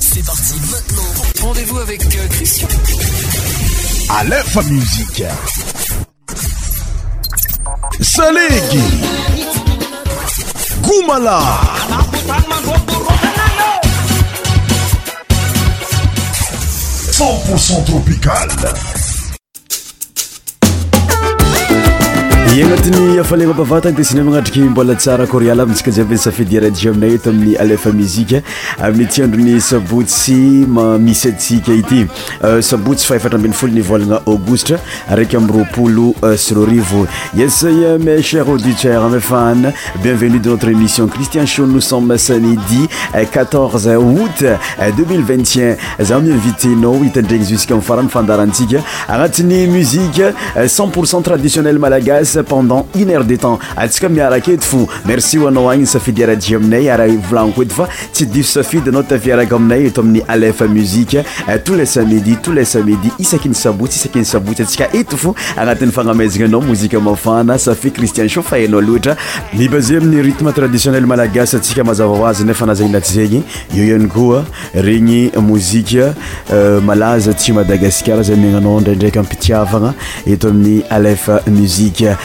C'est parti maintenant. Rendez-vous avec euh, Christian. À l'info musique. Salégui. 100% tropical. y anatin'ny afalana pavatan tesina manatrky mbolasaraoaltsazay seaidrsayyesm cher aditeur bienveu a notre émission cristian nosomme samidi 4 oût 201 zaminvitenao itdry daasika anatin'ny musie cpct traditionnel malagas neaytadiioe malaasska mazavaazynfanazanaty zegny eo iany koa regny mozika eh, malaza tsy madagasar zay minanao draindraiky ampitiavana eto aminny alfa muzike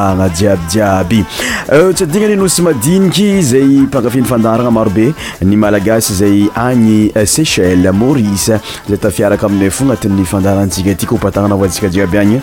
ana jiabyjiaby tsy adigna ni nosy madiniky zay pangafin'ny fandaragna maro be ny malagasy zay agny eh, sechel marise zay tafiaraka amina fo agnatin'ny fandaratsika aty ka ho patagnana vantsika jiaby agny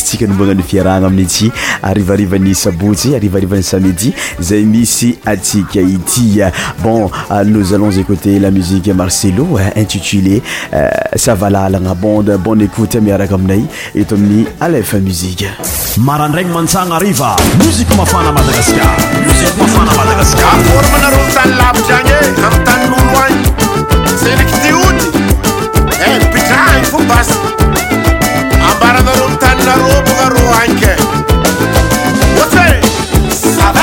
tsianomboana 'ny fiarana amin' ity arivaarivany saboty arivaarivany samidi zay misy atsika ity bon euh, nous allons écouter la musique marcelo euh, intitulé savalalagnabondbon euh, écoute miaraka aminay eto amin'ny alef musike marandragny mantsana ariva musik mafana madagaskaa na robo ga ro anke what's that?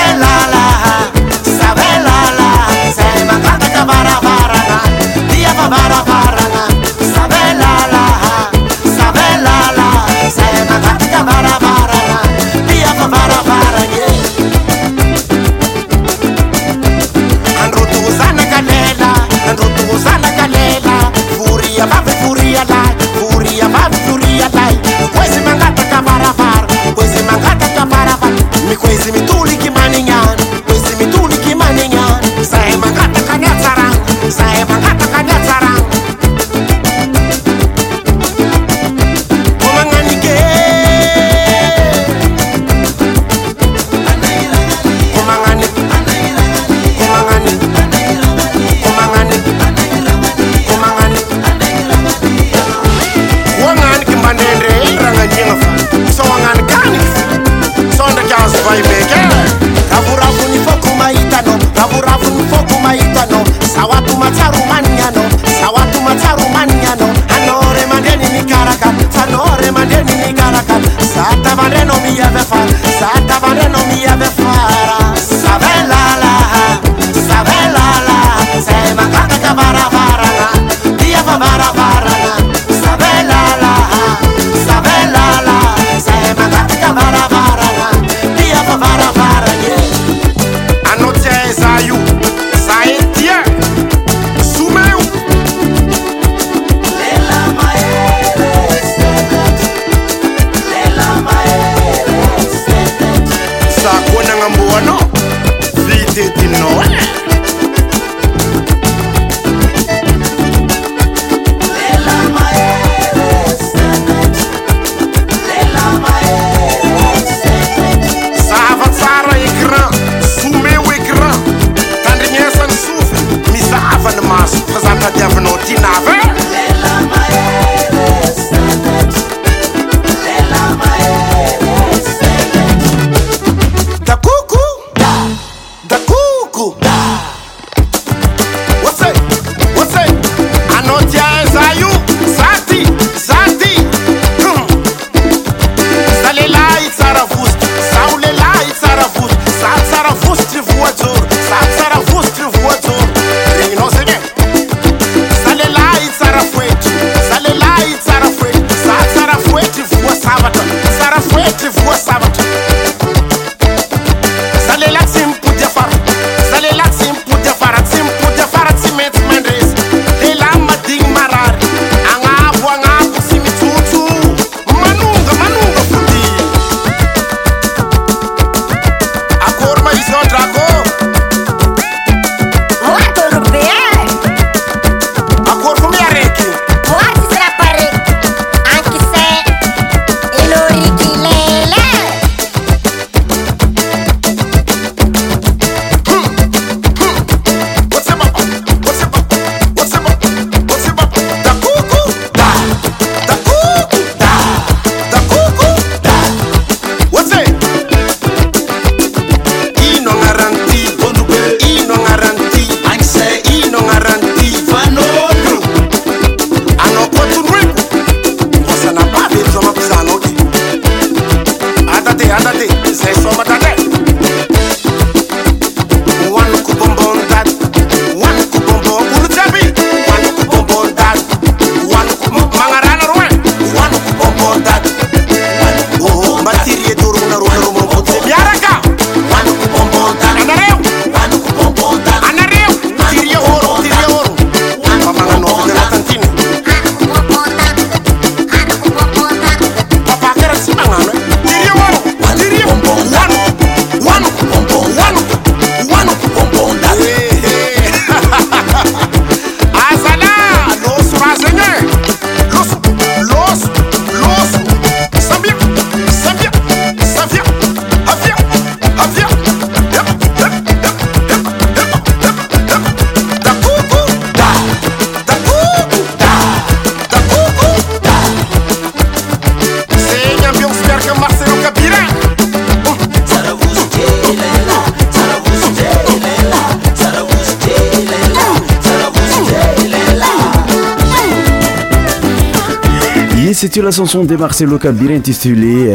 sy tio la chanson de marcelo cambire intitulé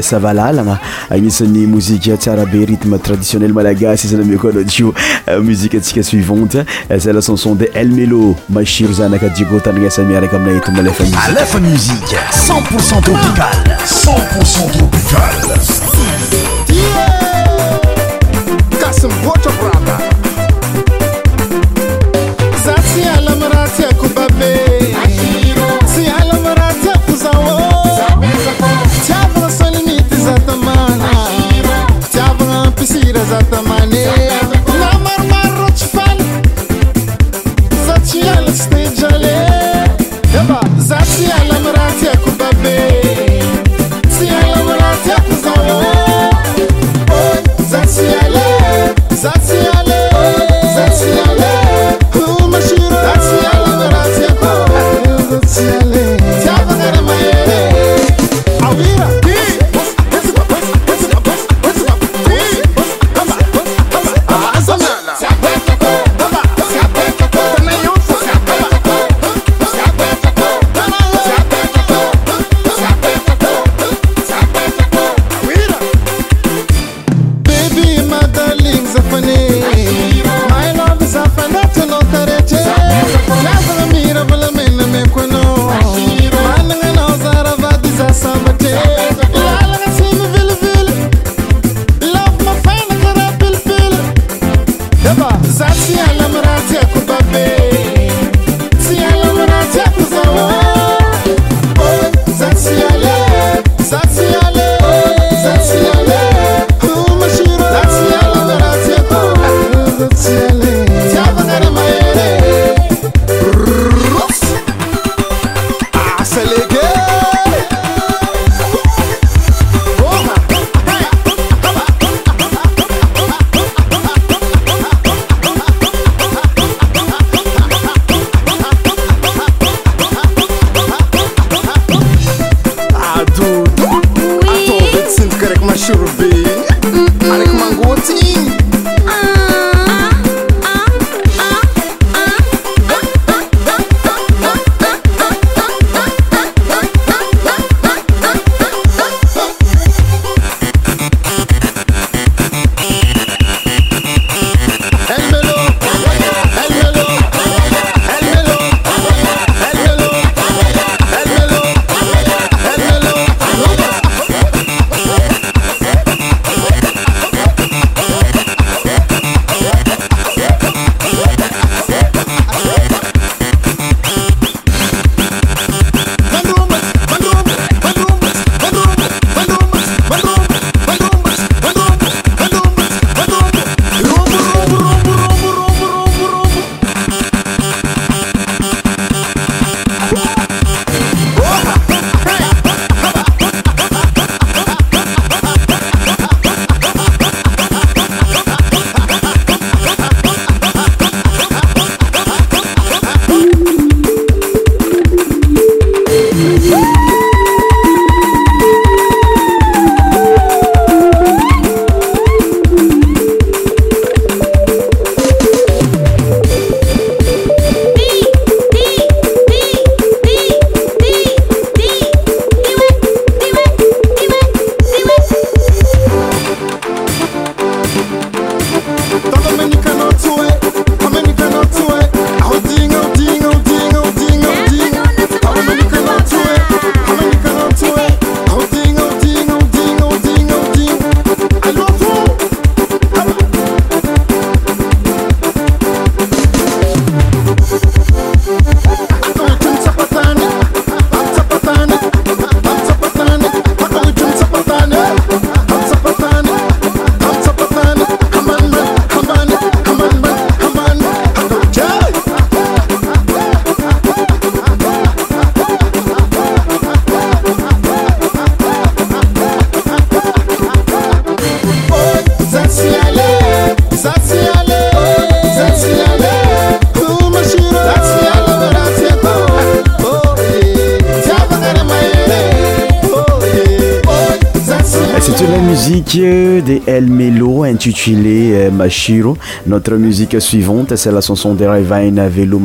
savalalana euh, agnisan'ny mozike tsara be rythme traditionnel malagasy isana mi ko anao jio euh, musiqe atsika suivante zay euh, la chanson de lmelo mashiro zanakadiko tanagnasamiaraka aminay eti a lefa nilefamsi cenporcent oal cenporcent dopical sensacional. Mashiro. Notre musique suivante, c'est la chanson de Ravine Velo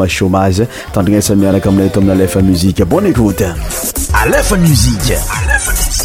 Tandis que Samia Kamletom Aleph Musique. Bonne écoute. la Musique. Musique.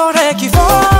j'aurais you faut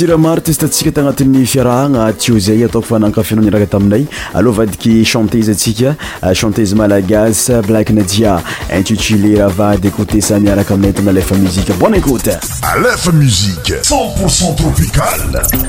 siramarotezytantsika tagnatin'ny fiarahagna tio zay ataokofa anankafianao niaraka taminday aloha vadiky chantéze atsika euh, chantése malagasy black najia intitulé raha vady écoutesa miaraka aminay tana lefa muzike bonn écoute alefa musike c0ntpourcent tropicale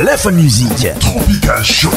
liphon music tropica cho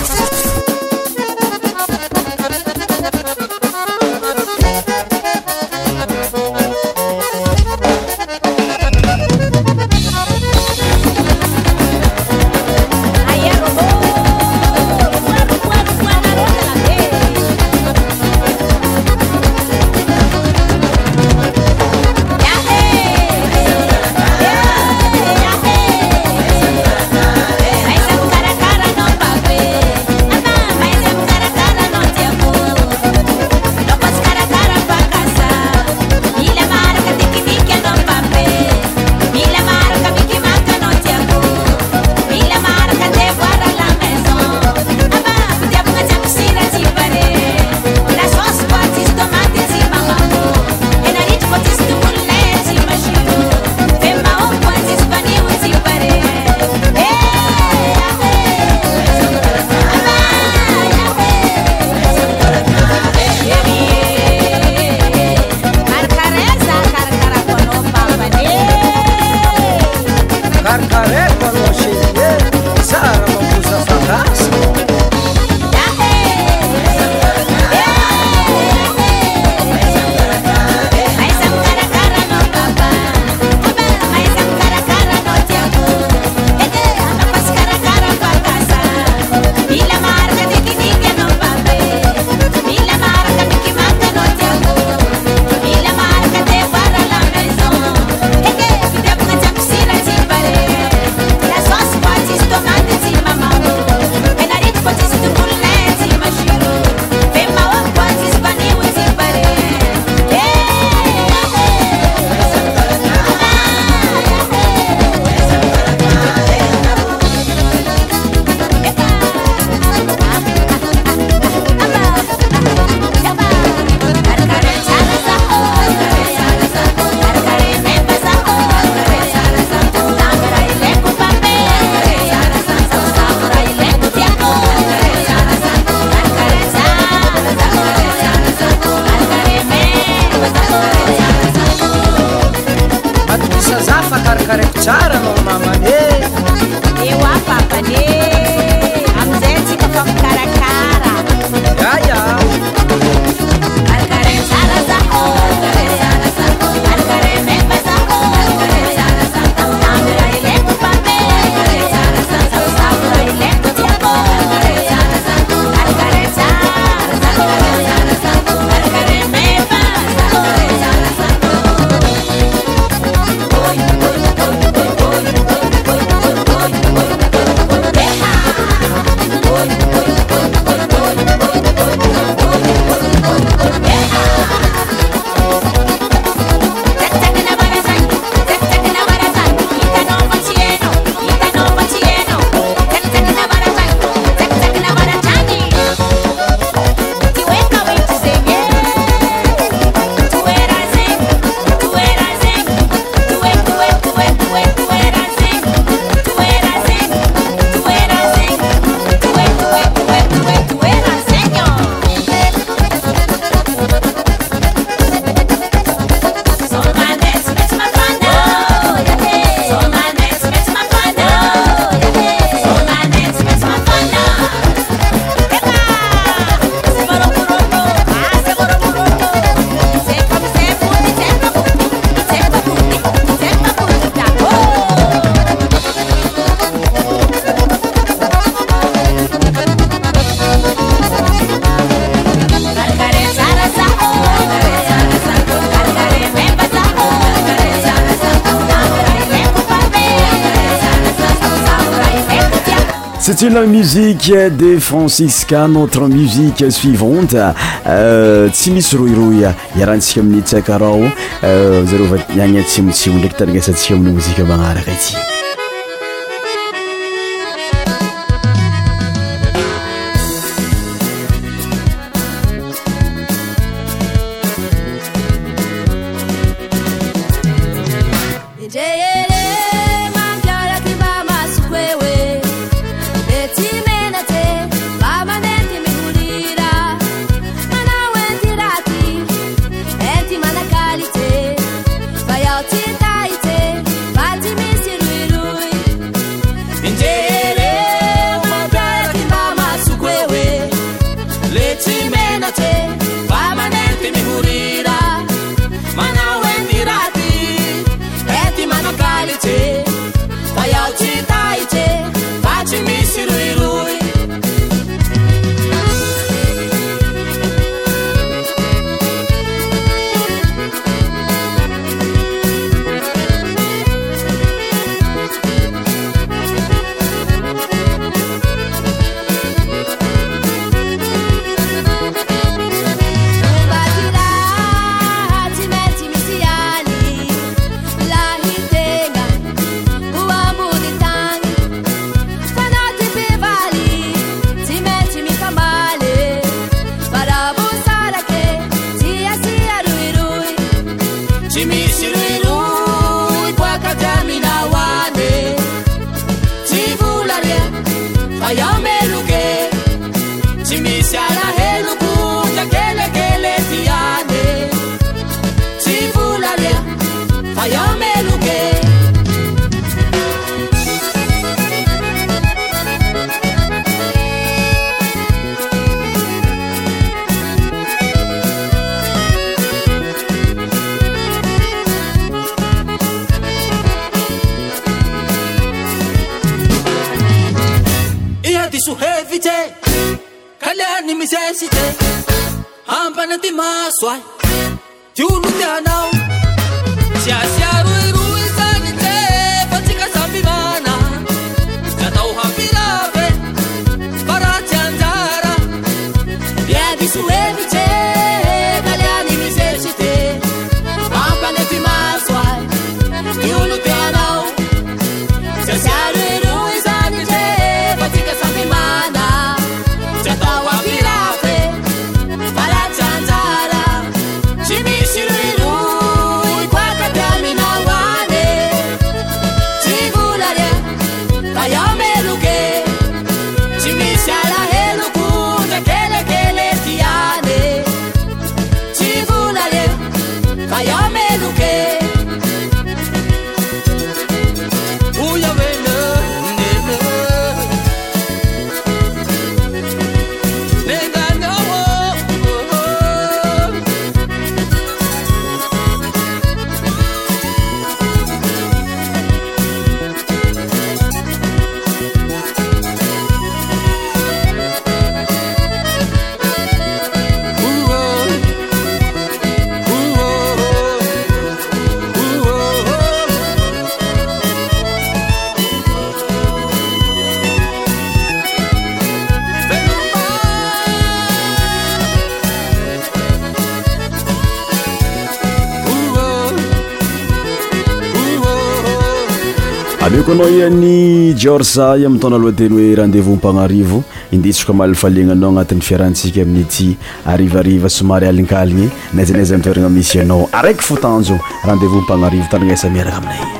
la musique de franciscanotre musique suivante euh, tsy misy roylroy iarantsika amin'ny tsakarao zareo va iagnatsimotsimo ndraiky tanagnasantsika amin'ny mozika magnaraka tya nao iany jeorsay aminy tona alohateny hoe randevous mpagnarivo indisiko malifaliananao agnatin'ny fiarahantsika aminyity arivariva somary alinkaligny naizaanayza amitoerana isy anao araiky fo tanjo randevous mpagnarivo tananasa miaraka aminayo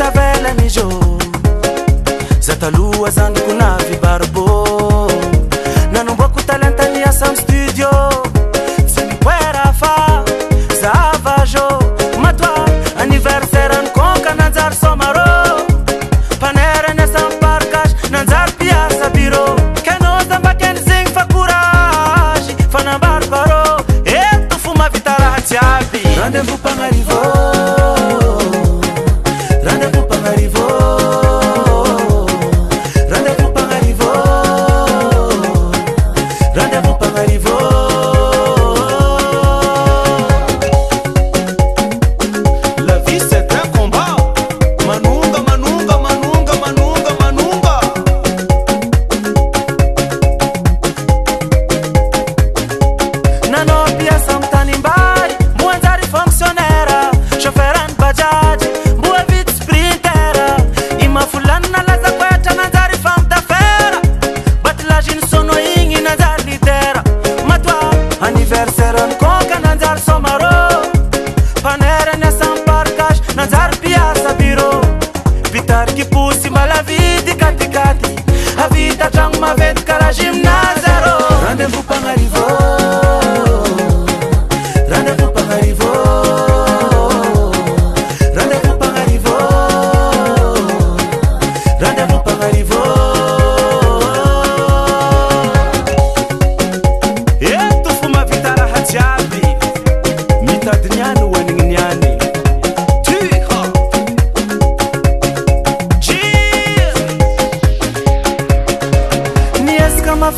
tveل مiجو zتلو zndكonaفي baربو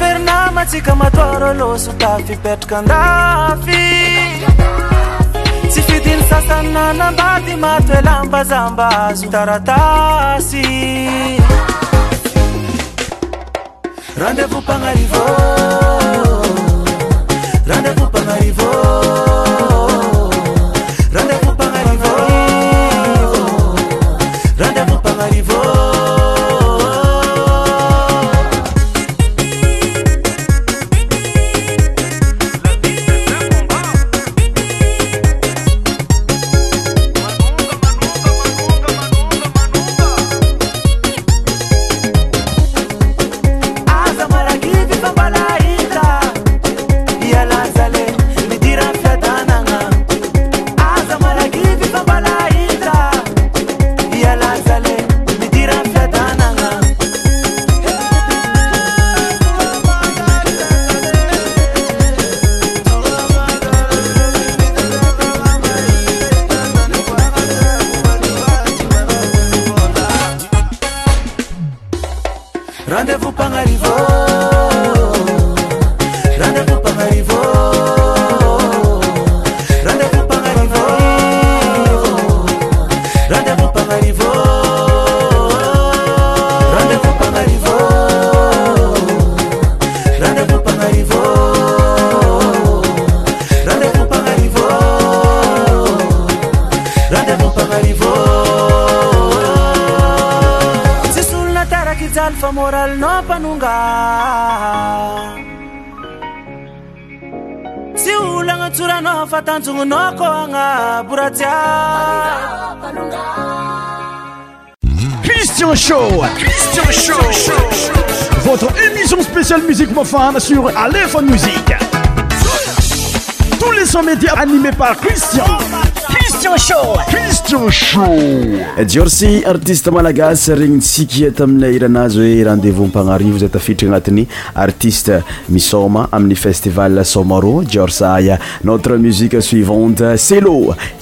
fernama atsika matoaro aloso tafy petrakaandafy tsy fidiny sasanyna nambady maty e lambazamba azo taratasy randevo mpagnarivô randeo o risian votre émission spéial musi mfan sur aleho msi tousles sonmédi animé par cristian itishjeorsy artiste malagasy regny tsikiet aminay iranazy hoe rendezvous mpagnarivo zay tafitriky agnatiny artiste misoma amin'ny festival somaro jeorsay notre musiqe suivante celo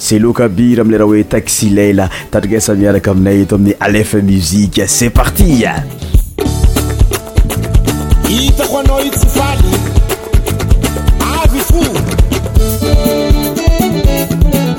celo kabir amleraha hoe taxilela tarakasamiaraka aminay eto amin'ny alef musiqe ce partiitao aa iayyfo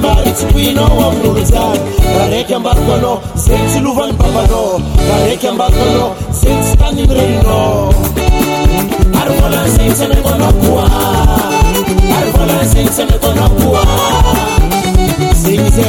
ary tsy koina avloljany baraiky ambarakoanao zeny tsy lovany papana baraiky ambarkoanao zeny tsy tany ny reina aryvôla zeny tsy amaknakoa aryvôla zeny tsy amakona koa zeny za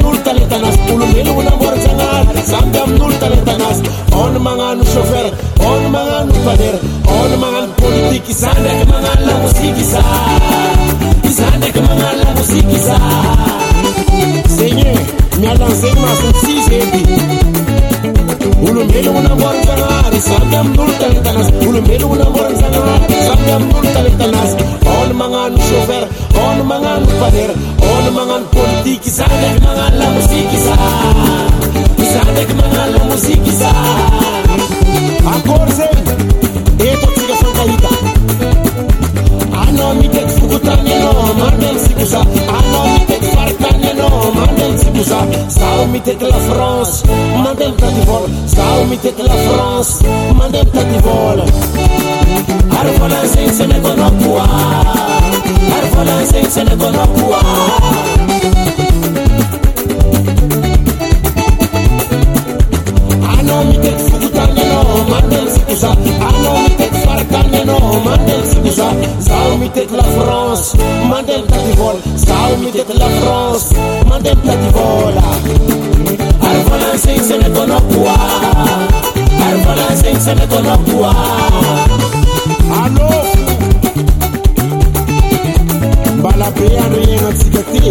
samby amin'olo tanatanazy aona magnano chauffeur aona magnano panera aona magnano politiky za ndraiky magnano lamoziky za za ndraiky magnano lamoziky za zegny mialan'zegny masontsisy edy olombelogno namboariny zagnahary samby amin'olo talentanazy olombelogno Musikiza, Dekmanalo Musikiza Akorze, Eto Tiga Sankalita Ano Sikusa Sikusa Sao La France, Sao La France, know me takes kukutana no mandel sikusa I know me takes barakane no mandel sikusa Sao me take la France mandel plativol Sao me take la France mandel plativola Arvola sing se ne konokwa Arvola sing se ne konokwa Ano Balapea no yenga tsikati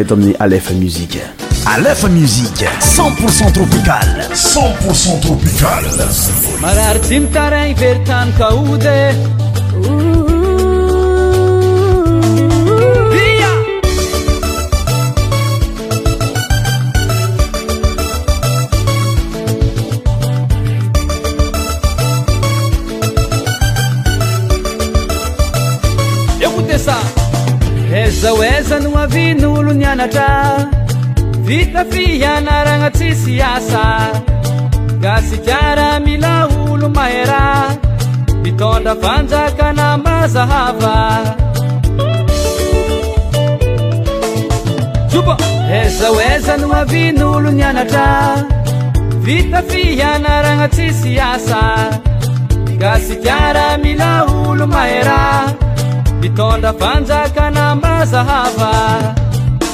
naitonni Aleph Music. Aleph Music 100% tropical 100% tropical marar timtaray vertan kaude Essa, essa, essa não havia vita fihanaragnatssy asa gasikiara milaolo mahera mitôndra vanjakanambazahavajo ezao ezano avyn'olo nianatra vitafihyanaragnatsisy asa gasikara milaolomahera mitôndra vanjakanambazahava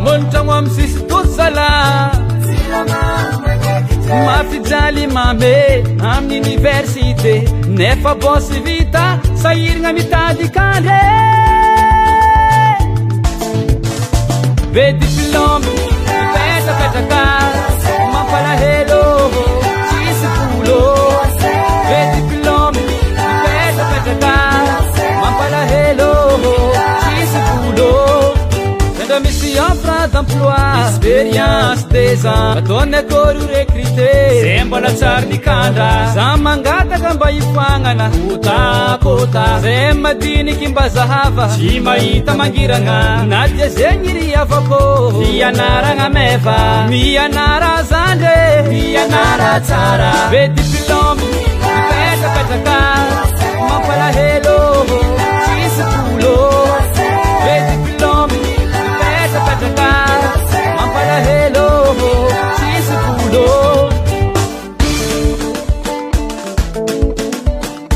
monatragno am sisy tot sala mafijalymame amin'ny université nefa bosy vita sahiragna mitady kandré bedy pilomy petrapetraka mampala enfran demploi expérience desan atonyakororecrité za mbona tsary nikandra za mangataka mba hifoagnana hotakôta za madiniky mba zahava tsy mahita mangiragna na tiazegny ry afa kô mianaragnamefa mianara zandre mianaratara be diplome petakadraka mampalahelô islô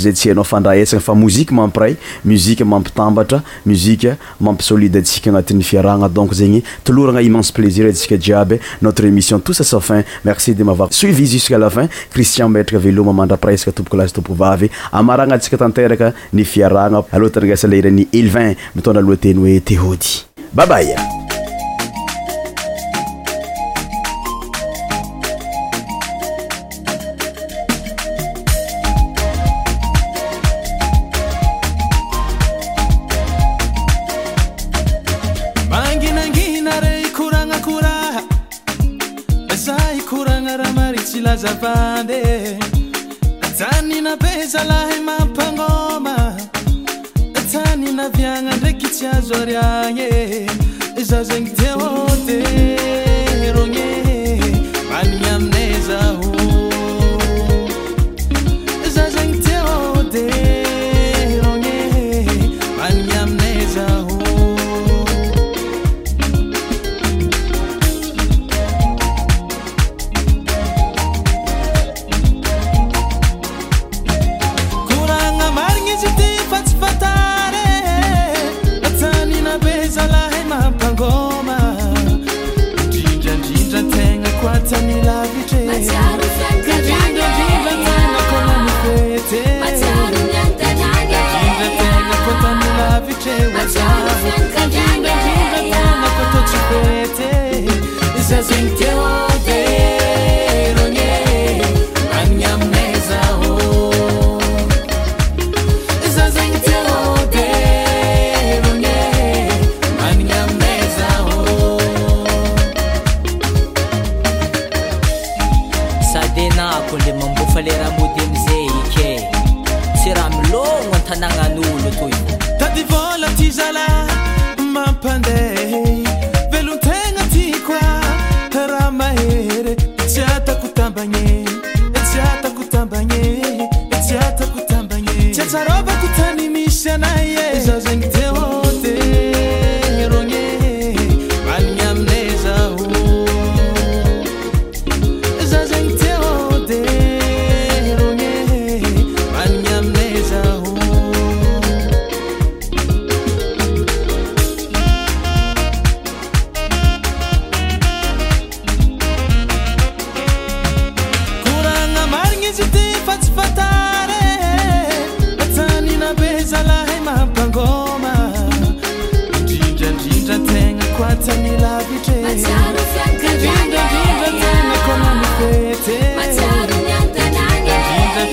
zay tsy hanao fandra esagna fa mozike mampiray muzike mampitambatra muzike mampi solide atsika agnatin'ny fiarahagna donc zegny toloragna immense plaisir antsika jiaby notre émission tous a sa fin merci de mava suivi jusque la fin cristian metraka veloma mandrapiraesaka tompoko lasy tompoko vavy amaragna antsika tanteraka ny fiarahgna aloa ta'nyresa leherany elevin mitondra aloateny hoe tehody babay